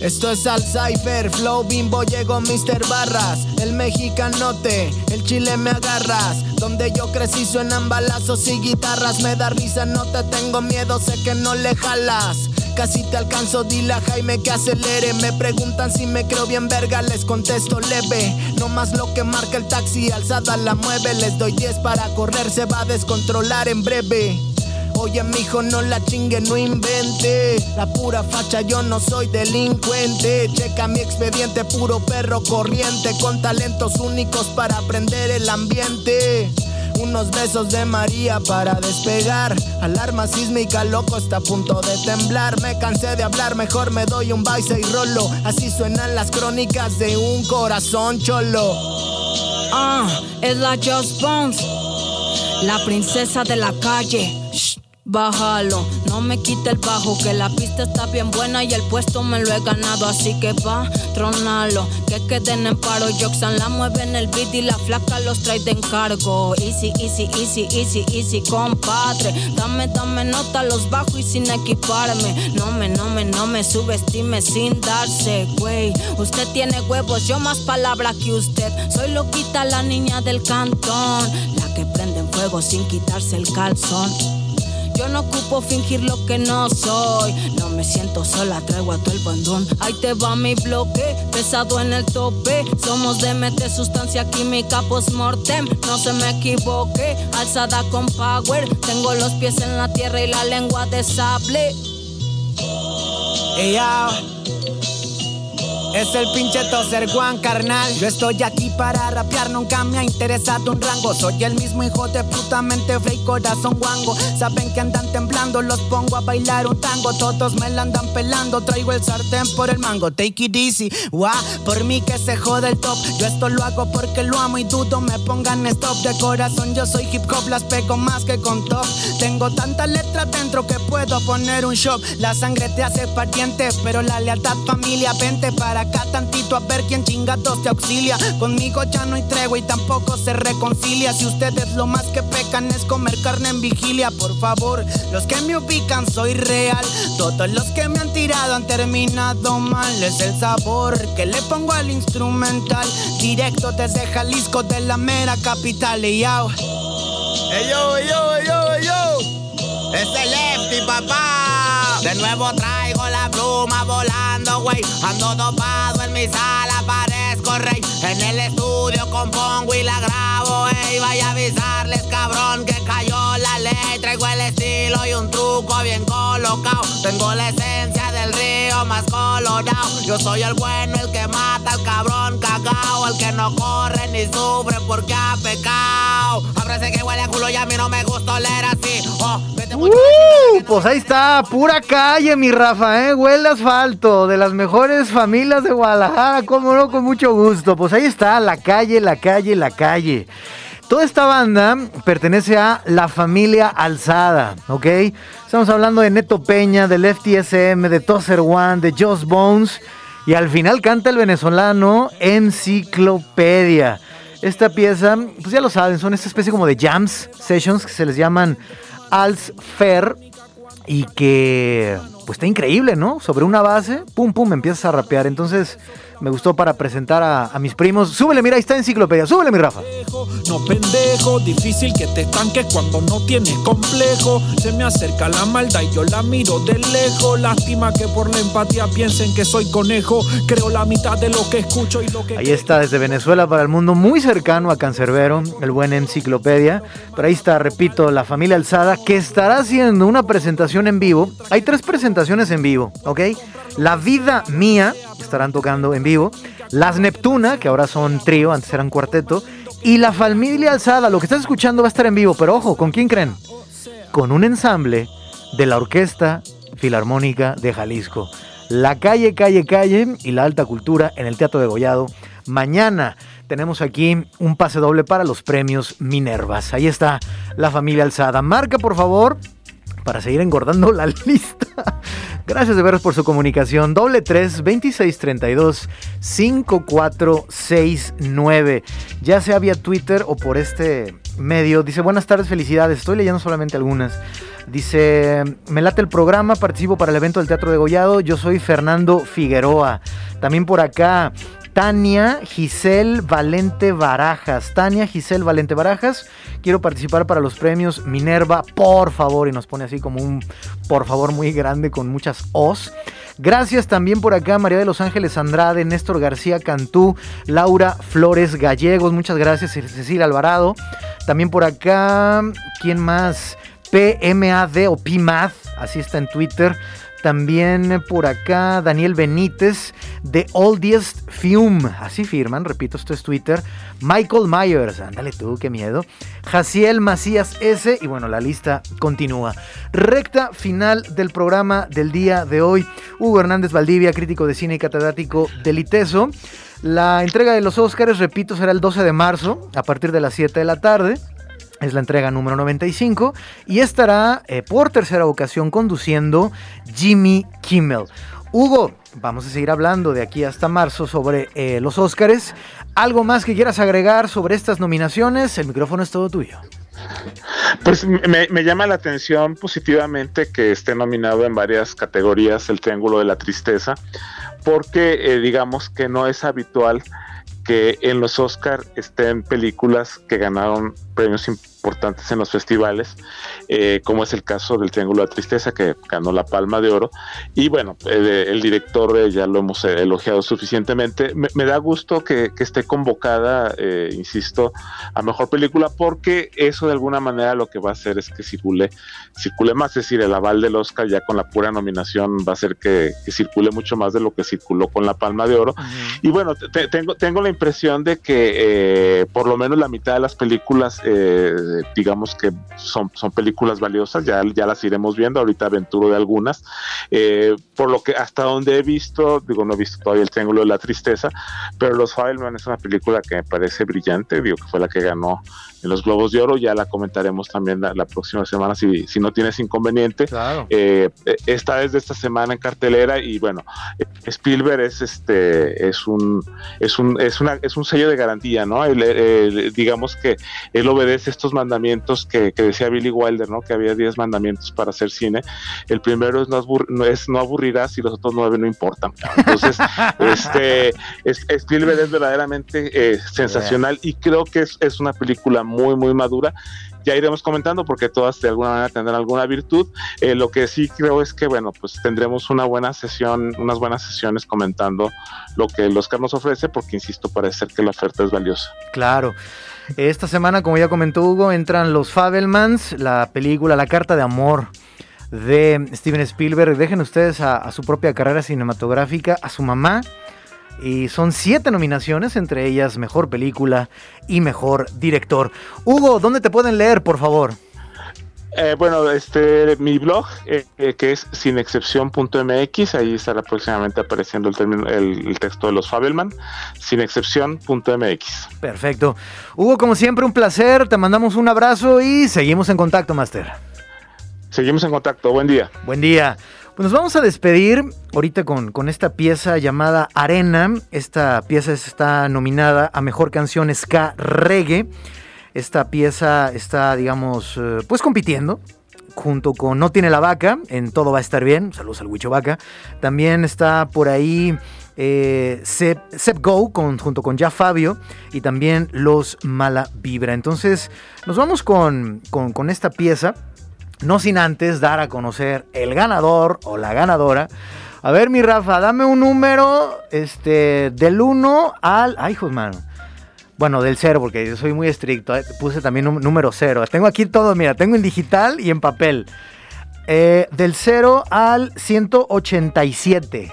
Esto es Al Cypher, Flow Bimbo, llegó Mr. Barras, el mexicanote, el chile me agarras. Donde yo crecí suenan balazos y guitarras, me da risa, no te tengo miedo, sé que no le jalas. Casi te alcanzo, dile a Jaime que acelere. Me preguntan si me creo bien verga, les contesto leve. No más lo que marca el taxi, alzada la mueve. Les doy 10 para correr, se va a descontrolar en breve. Oye, mijo, no la chingue, no invente. La pura facha, yo no soy delincuente. Checa mi expediente, puro perro corriente. Con talentos únicos para aprender el ambiente. Unos besos de María para despegar. Alarma sísmica, loco, está a punto de temblar. Me cansé de hablar, mejor me doy un baile y rolo. Así suenan las crónicas de un corazón cholo. Ah, es la Just Bones, la princesa de la calle. Bájalo, no me quite el bajo, que la pista está bien buena y el puesto me lo he ganado, así que pa, tronalo, que queden en paro. Joxan la mueve en el beat y la flaca los trae de encargo. Easy, easy, easy, easy, easy, compadre. Dame, dame nota los bajo y sin equiparme. No me, no me, no me subestime sin darse, güey. Usted tiene huevos, yo más palabra que usted. Soy loquita, la niña del cantón, la que prende en fuego sin quitarse el calzón. Yo no ocupo fingir lo que no soy. No me siento sola, traigo a todo el bandón. Ahí te va mi bloque, pesado en el tope. Somos de DMT, sustancia química post-mortem. No se me equivoque, alzada con power. Tengo los pies en la tierra y la lengua de sable. Es el pinche toser Juan carnal. Yo estoy aquí para rapear, nunca me ha interesado un rango. Soy el mismo hijo de puta mente free, corazón guango. Saben que andan temblando, los pongo a bailar un tango. Todos me la andan pelando, traigo el sartén por el mango. Take it easy, wa, por mí que se jode el top. Yo esto lo hago porque lo amo y dudo me pongan stop. De corazón yo soy hip hop, las pego más que con top. Tengo tantas letras dentro que puedo poner un shop. La sangre te hace pariente, pero la lealtad familia, vente para acá tantito a ver quién chingados te auxilia. Conmigo ya no hay tregua y tampoco se reconcilia. Si ustedes lo más que pecan es comer carne en vigilia, por favor, los que me ubican soy real. Todos los que me han tirado han terminado mal. Es el sabor que le pongo al instrumental. Directo desde Jalisco, de la mera capital. Y yo, yo, yo, yo, yo. Es el Lefty, papá. De nuevo traigo la pluma volando, güey. Ando dopado en mi sala, parezco rey. En el estudio compongo y la grabo, ey. Vaya a avisarles, cabrón, que cayó la ley. Traigo el estilo y un truco bien colocado. Tengo la esencia del río más colorado. Yo soy el bueno, el que mata al cabrón cagao. El que no corre ni sufre porque ha pecado. Ábrese que huele a culo y a mí no me gusta oler así. Oh, Uh, pues ahí está, pura calle, mi Rafa, ¿eh? Huele asfalto, de las mejores familias de Guadalajara, cómo no, con mucho gusto. Pues ahí está, la calle, la calle, la calle. Toda esta banda pertenece a la familia Alzada, ¿ok? Estamos hablando de Neto Peña, del FTSM, de Tosser One, de Joss Bones. Y al final canta el venezolano Enciclopedia. Esta pieza, pues ya lo saben, son esta especie como de jams, sessions, que se les llaman Als Fair. Y que, pues está increíble, ¿no? Sobre una base, pum, pum, empiezas a rapear. Entonces, me gustó para presentar a, a mis primos. Súbele, mira, ahí está Enciclopedia. Súbele, mi Rafa. No pendejo, difícil que te estanques cuando no tienes complejo. Se me acerca la maldad y yo la miro de lejos. Lástima que por la empatía piensen que soy conejo. Creo la mitad de lo que escucho y lo que. Ahí está, desde Venezuela para el mundo, muy cercano a Cancerbero, el buen Enciclopedia. Pero ahí está, repito, la familia Alzada, que estará haciendo una presentación en vivo. Hay tres presentaciones en vivo, ¿ok? La vida mía, estarán tocando en vivo. Las Neptuna, que ahora son trío, antes eran cuarteto. Y la familia Alzada, lo que estás escuchando va a estar en vivo, pero ojo, ¿con quién creen? Con un ensamble de la Orquesta Filarmónica de Jalisco. La calle, calle, calle y la alta cultura en el Teatro de Gollado. Mañana tenemos aquí un pase doble para los premios Minervas. Ahí está la familia Alzada. Marca, por favor, para seguir engordando la [LAUGHS] lista. Gracias de veros por su comunicación. Doble 3 26 32 5469. Ya sea vía Twitter o por este medio. Dice, buenas tardes, felicidades. Estoy leyendo solamente algunas. Dice, me late el programa, participo para el evento del Teatro de Gollado. Yo soy Fernando Figueroa. También por acá, Tania Giselle Valente Barajas. Tania Giselle Valente Barajas. Quiero participar para los premios Minerva, por favor. Y nos pone así como un por favor muy grande con muchas os. Gracias también por acá, María de los Ángeles Andrade, Néstor García Cantú, Laura Flores Gallegos. Muchas gracias, Cecilia Alvarado. También por acá, ¿quién más? PMAD o PMAD, así está en Twitter. También por acá Daniel Benítez de Oldest Fume, así firman, repito, esto es Twitter. Michael Myers, ándale tú, qué miedo. Jaciel Macías S. Y bueno, la lista continúa. Recta final del programa del día de hoy. Hugo Hernández Valdivia, crítico de cine y catedrático del ITESO. La entrega de los Óscares, repito, será el 12 de marzo a partir de las 7 de la tarde. Es la entrega número 95 y estará eh, por tercera ocasión conduciendo Jimmy Kimmel. Hugo, vamos a seguir hablando de aquí hasta marzo sobre eh, los Óscares. ¿Algo más que quieras agregar sobre estas nominaciones? El micrófono es todo tuyo. Pues me, llama la atención positivamente que esté nominado en varias categorías el Triángulo de la Tristeza, porque eh, digamos que no es habitual que en los Oscar estén películas que ganaron premios importantes en los festivales, eh, como es el caso del Triángulo de la Tristeza, que ganó la Palma de Oro. Y bueno, el director eh, ya lo hemos elogiado suficientemente. Me, da gusto que, esté convocada, eh, insisto, a Mejor Película, porque eso de alguna manera lo que va a hacer es que circule, circule más, es decir, el aval del Oscar ya con la pura nominación va a hacer que, circule mucho más de lo que circuló con la Palma de Oro. Y bueno, tengo, tengo la impresión de que por lo menos la mitad de las películas digamos que son, son películas valiosas, ya, ya las iremos viendo, ahorita aventuro de algunas, eh, por lo que hasta donde he visto, digo, no he visto todavía el Triángulo de la Tristeza, pero Los Fabelman es una película que me parece brillante, digo que fue la que ganó en los Globos de Oro, ya la comentaremos también la, próxima semana si, si, no tienes inconveniente. Eh, esta es de esta semana en cartelera y bueno, Spielberg es este es un es un es una es un sello de garantía, ¿no? digamos que él obedece estos mandamientos que, decía Billy Wilder, ¿no? Que había 10 mandamientos para hacer cine. El primero es no, no, es no aburrirás y los otros nueve no importan. Entonces, [LAUGHS] este Spielberg es verdaderamente eh, sensacional y creo que es, es una película muy, muy madura ya iremos comentando porque todas de alguna manera tendrán alguna virtud. Eh, lo que sí creo es que, bueno, pues tendremos una buena sesión, unas buenas sesiones comentando lo que el Oscar nos ofrece, porque insisto, parece ser que la oferta es valiosa. Claro. Esta semana, como ya comentó Hugo, entran los Fabelmans, la película La Carta de Amor de Steven Spielberg. Dejen ustedes a su propia carrera cinematográfica, a su mamá y son siete nominaciones, entre ellas Mejor Película y Mejor Director. Hugo, ¿dónde te pueden leer, por favor? Eh, bueno, este, mi blog, eh, eh, que es sinexcepción.mx, ahí estará próximamente apareciendo el, el, texto de los Fabelman, sinexcepción.mx. Perfecto. Hugo, como siempre, un placer, te mandamos un abrazo y seguimos en contacto, Master. Seguimos en contacto, buen día. Buen día. Pues nos vamos a despedir ahorita con, con, esta pieza llamada Arena. Esta pieza está nominada a Mejor Canción Ska Reggae. Esta pieza está, digamos, eh, pues compitiendo junto con No Tiene la Vaca en Todo Va a Estar Bien. Saludos al Huicho Vaca. También está por ahí eh, Sep, Go junto con Ya Fabio y también Los Mala Vibra. Entonces nos vamos con, con esta pieza no sin antes dar a conocer el ganador o la ganadora. A ver, mi Rafa, dame un número este, del 1 al. Ay, hijos. Bueno, del 0, porque yo soy muy estricto. Eh, puse también un número 0. Tengo aquí todo, mira, tengo en digital y en papel. Eh, del 0 al 187.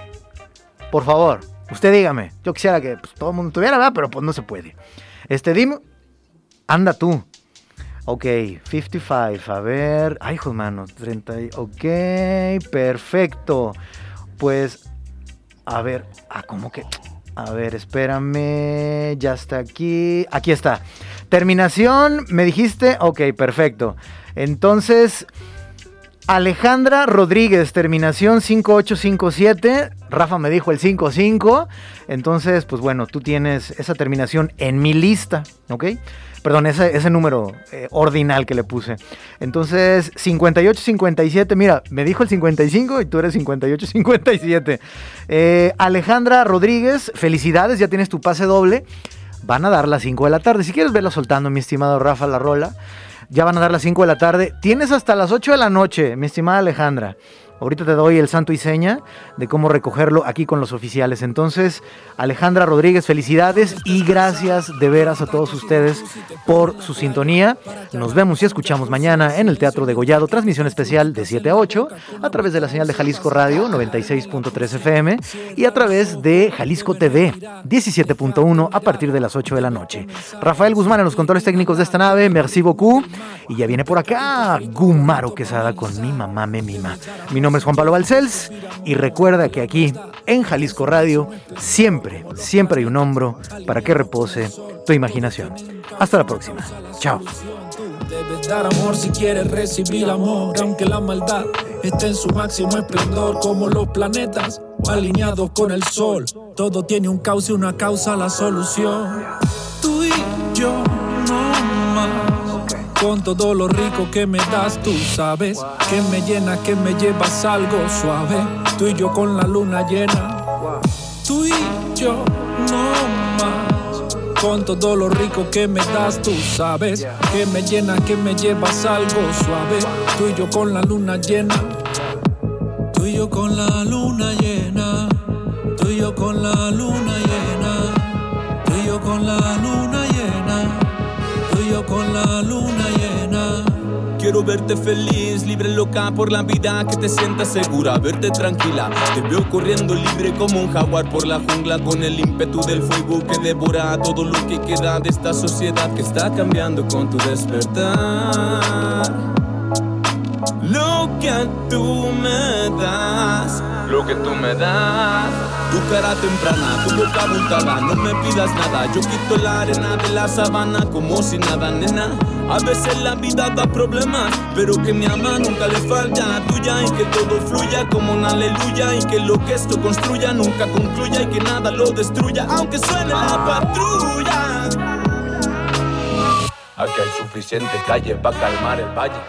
Por favor, usted dígame. Yo quisiera que pues, todo el mundo tuviera, ¿verdad? Pero pues no se puede. Este, dime. Anda tú. Ok, 55, a ver. Ay, hijo mano, 30. Ok, perfecto. Pues, a ver, ah, ¿cómo que? A ver, espérame, ya está aquí. Aquí está. Terminación, me dijiste, ok, perfecto. Entonces, Alejandra Rodríguez, terminación 5857. Rafa me dijo el 55. Entonces, pues bueno, tú tienes esa terminación en mi lista, ¿ok? Perdón, ese, número eh, ordinal que le puse. Entonces, 58-57, mira, me dijo el 55 y tú eres 58-57. Eh, Alejandra Rodríguez, felicidades, ya tienes tu pase doble. Van a dar las 5 de la tarde. Si quieres verlo soltando, mi estimado Rafa La Rola, ya van a dar las 5 de la tarde. Tienes hasta las 8 de la noche, mi estimada Alejandra. Ahorita te doy el santo y seña de cómo recogerlo aquí con los oficiales. Entonces, Alejandra Rodríguez, felicidades y gracias de veras a todos ustedes por su sintonía. Nos vemos y escuchamos mañana en el Teatro de Gollado, transmisión especial de 7 a 8, a través de la señal de Jalisco Radio 96.3 FM y a través de Jalisco TV 17.1 a partir de las 8 de la noche. Rafael Guzmán en los controles técnicos de esta nave, merci beaucoup. Y ya viene por acá Gumaro Quesada con mi mamá me mima. Mi nombre es Juan Pablo Balcells y recuerda que aquí en Jalisco Radio siempre, siempre hay un hombro para que repose tu imaginación. Hasta la próxima. Chao. Debes dar amor si quieres recibir amor, aunque la maldad esté en su máximo esplendor, como los planetas alineados con el sol. Todo tiene un cauce, una causa, la solución. Con todo lo rico que me das, tú sabes que me llena, que me llevas algo suave. Tú y yo con la luna llena, tú y yo no más. con todo lo rico que me das, tú sabes. Que me llena, que me llevas algo suave. Tú y yo con la luna llena. Tú y yo con la luna llena. Tú y yo con la luna llena. Tú y yo con la luna llena. Tú y yo con la luna llena. Verte feliz, libre, loca por la vida, que te sientas segura, verte tranquila. Te veo corriendo libre como un jaguar por la jungla, con el ímpetu del fuego que devora todo lo que queda de esta sociedad que está cambiando con tu despertar. Lo que tú me das, lo que tú me das. Tu cara temprana, tu boca abultada, no me pidas nada. Yo quito la arena de la sabana como si nada, nena. A veces la vida da problemas, pero que mi ama nunca le falta tuya y que todo fluya como una aleluya y que lo que esto construya nunca concluya y que nada lo destruya, aunque suene la patrulla. Aquí hay suficiente calle para calmar el valle.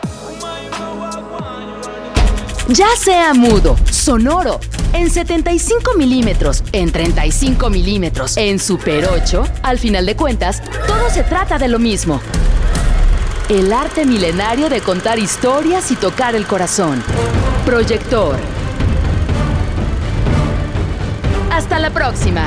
Ya sea mudo, sonoro, en 75 milímetros, en 35 milímetros, en Super 8, al final de cuentas, todo se trata de lo mismo. El arte milenario de contar historias y tocar el corazón. Proyector. Hasta la próxima.